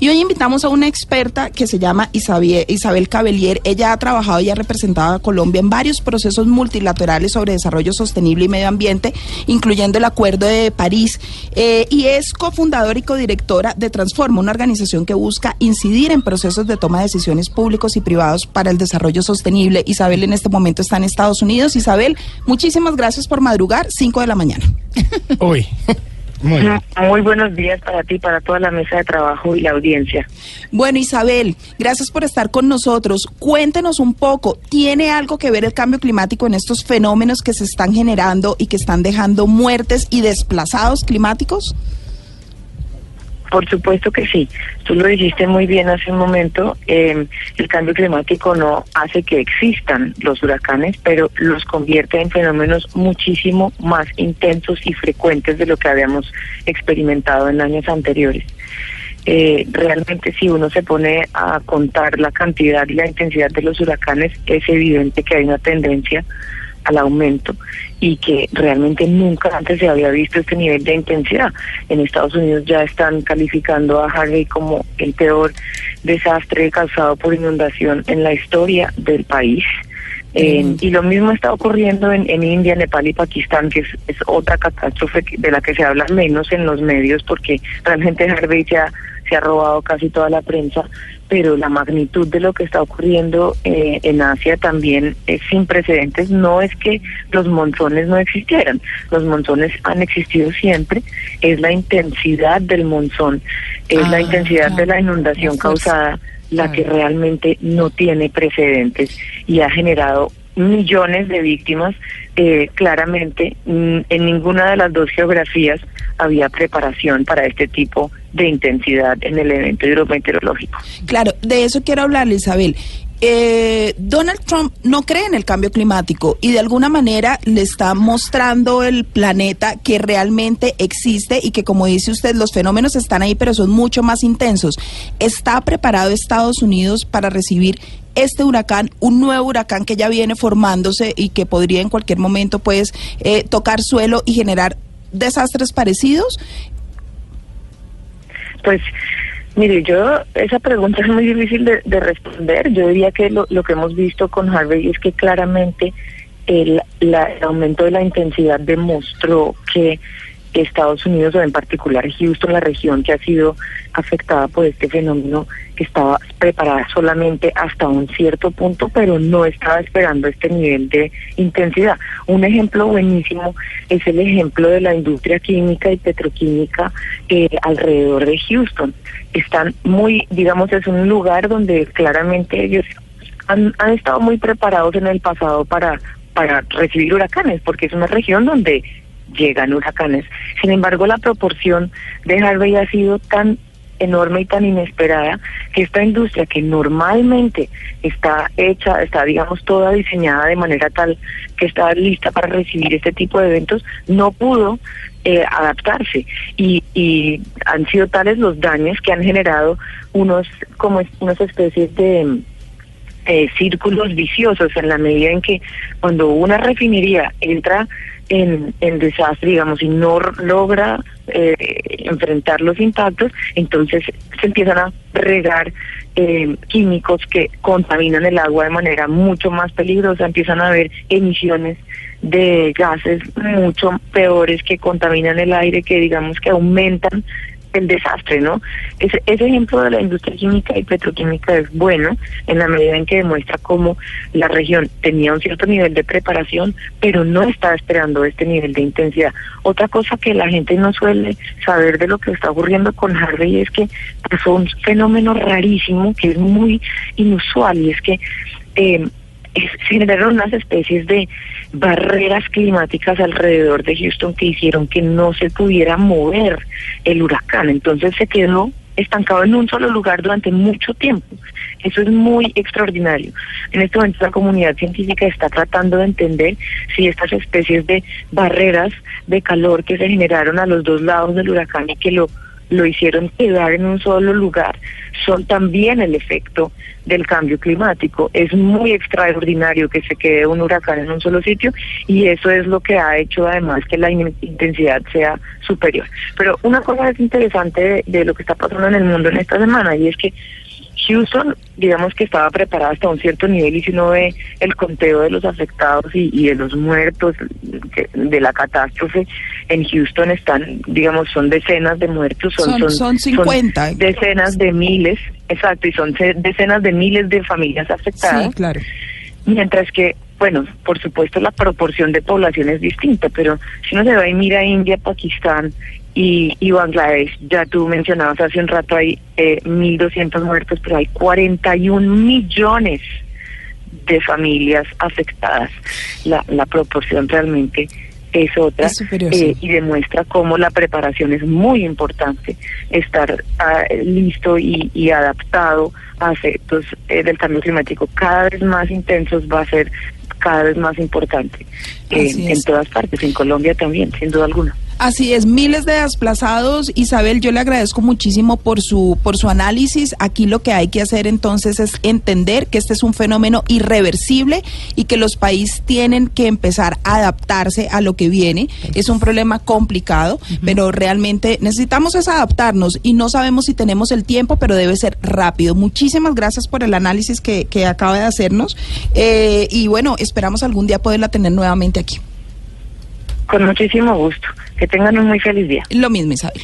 Y hoy invitamos a una experta que se llama Isabel, Isabel Cabellier. Ella ha trabajado y ha representado a Colombia en varios procesos multilaterales sobre desarrollo sostenible y medio ambiente, incluyendo el Acuerdo de París, eh, y es cofundadora y codirectora de Transforma, una organización que busca incidir en procesos de toma de decisiones públicos y privados para el desarrollo sostenible. Isabel en este momento está en Estados Unidos. Isabel, muchísimas gracias por madrugar, 5 de la mañana. Uy. Muy, buenos días para ti, para toda la mesa de trabajo y la audiencia. Bueno, Isabel, gracias por estar con nosotros. Cuéntenos un poco, ¿tiene algo que ver el cambio climático en estos fenómenos que se están generando y que están dejando muertes y desplazados climáticos? Por supuesto que sí. Tú lo dijiste muy bien hace un momento. Eh, el cambio climático no hace que existan los huracanes, pero los convierte en fenómenos muchísimo más intensos y frecuentes de lo que habíamos experimentado en años anteriores. Eh, realmente si uno se pone a contar la cantidad y la intensidad de los huracanes, es evidente que hay una tendencia al aumento y que realmente nunca antes se había visto este nivel de intensidad. En Estados Unidos ya están calificando a Harvey como el peor desastre causado por inundación en la historia del país. Mm. y lo mismo está ocurriendo en, en, India, Nepal y Pakistán, que es, otra catástrofe de la que se habla menos en los medios, porque realmente Harvey ya se ha robado casi toda la prensa, pero la magnitud de lo que está ocurriendo eh, en Asia también es sin precedentes. No es que los monzones no existieran, los monzones han existido siempre, es la intensidad del monzón, es la ah, intensidad de la inundación causada la que realmente no tiene precedentes y ha generado millones de víctimas. Eh, claramente, mm, en ninguna de las dos geografías había preparación para este tipo de intensidad en el evento hidrometeorológico. Claro, de eso quiero hablarle, Isabel. Eh, Donald Trump no cree en el cambio climático y de alguna manera le está mostrando el planeta que realmente existe y que como dice usted los fenómenos están ahí pero son mucho más intensos. ¿Está preparado Estados Unidos para recibir este huracán, un nuevo huracán que ya viene formándose y que podría en cualquier momento pues eh, tocar suelo y generar desastres parecidos? Pues mire, yo esa pregunta es muy difícil de, responder. Yo diría que lo, lo, que hemos visto con Harvey es que claramente el, el aumento de la intensidad demostró que Estados Unidos o en particular Houston, la región que ha sido afectada por este fenómeno, que estaba preparada solamente hasta un cierto punto, pero no estaba esperando este nivel de intensidad. Un ejemplo buenísimo es el ejemplo de la industria química y petroquímica eh, alrededor de Houston. Están muy, digamos, es un lugar donde claramente ellos han, han estado muy preparados en el pasado para para recibir huracanes, porque es una región donde llegan huracanes. Sin embargo, la proporción de Harvey ha sido tan enorme y tan inesperada que esta industria que normalmente está hecha, está digamos toda diseñada de manera tal que está lista para recibir este tipo de eventos, no pudo eh, adaptarse y, y han sido tales los daños que han generado unos como unas especies de eh, círculos viciosos en la medida en que cuando una refinería entra en, desastre, digamos, y no logra eh, enfrentar los impactos, entonces se empiezan a regar eh, químicos que contaminan el agua de manera mucho más peligrosa, empiezan a haber emisiones de gases mucho peores que contaminan el aire, que digamos que aumentan el desastre, ¿no? Ese, ese ejemplo de la industria química y petroquímica es bueno en la medida en que demuestra cómo la región tenía un cierto nivel de preparación, pero no estaba esperando este nivel de intensidad. Otra cosa que la gente no suele saber de lo que está ocurriendo con Harvey es que pasó un fenómeno rarísimo que es muy inusual y es que eh, generaron unas especies de barreras climáticas alrededor de Houston que hicieron que no se pudiera mover el huracán. Entonces se quedó estancado en un solo lugar durante mucho tiempo. Eso es muy extraordinario. En este momento la comunidad científica está tratando de entender si estas especies de barreras de calor que se generaron a los dos lados del huracán y que lo lo hicieron quedar en un solo lugar, son también el efecto del cambio climático. Es muy extraordinario que se quede un huracán en un solo sitio y eso es lo que ha hecho además que la intensidad sea superior. Pero una cosa es interesante de, de lo que está pasando en el mundo en esta semana y es que Houston, digamos que estaba preparada hasta un cierto nivel y si uno ve el conteo de los afectados y, de los muertos de la catástrofe, en Houston están, digamos, son decenas de muertos, son, son, 50. decenas de miles, exacto, y son decenas de miles de familias afectadas. Sí, claro. Mientras que, bueno, por supuesto la proporción de población es distinta, pero si uno se va y mira India, Pakistán y, y Bangladesh, ya tú mencionabas hace un rato hay eh, 1.200 muertos, pero hay 41 millones de familias afectadas. La, la proporción realmente es otra eh, y demuestra cómo la preparación es muy importante, estar ah, listo y, y, adaptado a efectos eh, del cambio climático cada vez más intensos va a ser cada vez más importante en todas partes, en Colombia también, sin duda alguna. Así es, miles de desplazados. Isabel, yo le agradezco muchísimo por su, por su análisis. Aquí lo que hay que hacer entonces es entender que este es un fenómeno irreversible y que los países tienen que empezar a adaptarse a lo que viene. Es un problema complicado, pero realmente necesitamos es adaptarnos y no sabemos si tenemos el tiempo, pero debe ser rápido. Muchísimas gracias por el análisis que, que acaba de hacernos. Eh, y bueno, esperamos algún día poderla tener nuevamente aquí. Con muchísimo gusto. Que tengan un muy feliz día. Lo mismo, Isabel.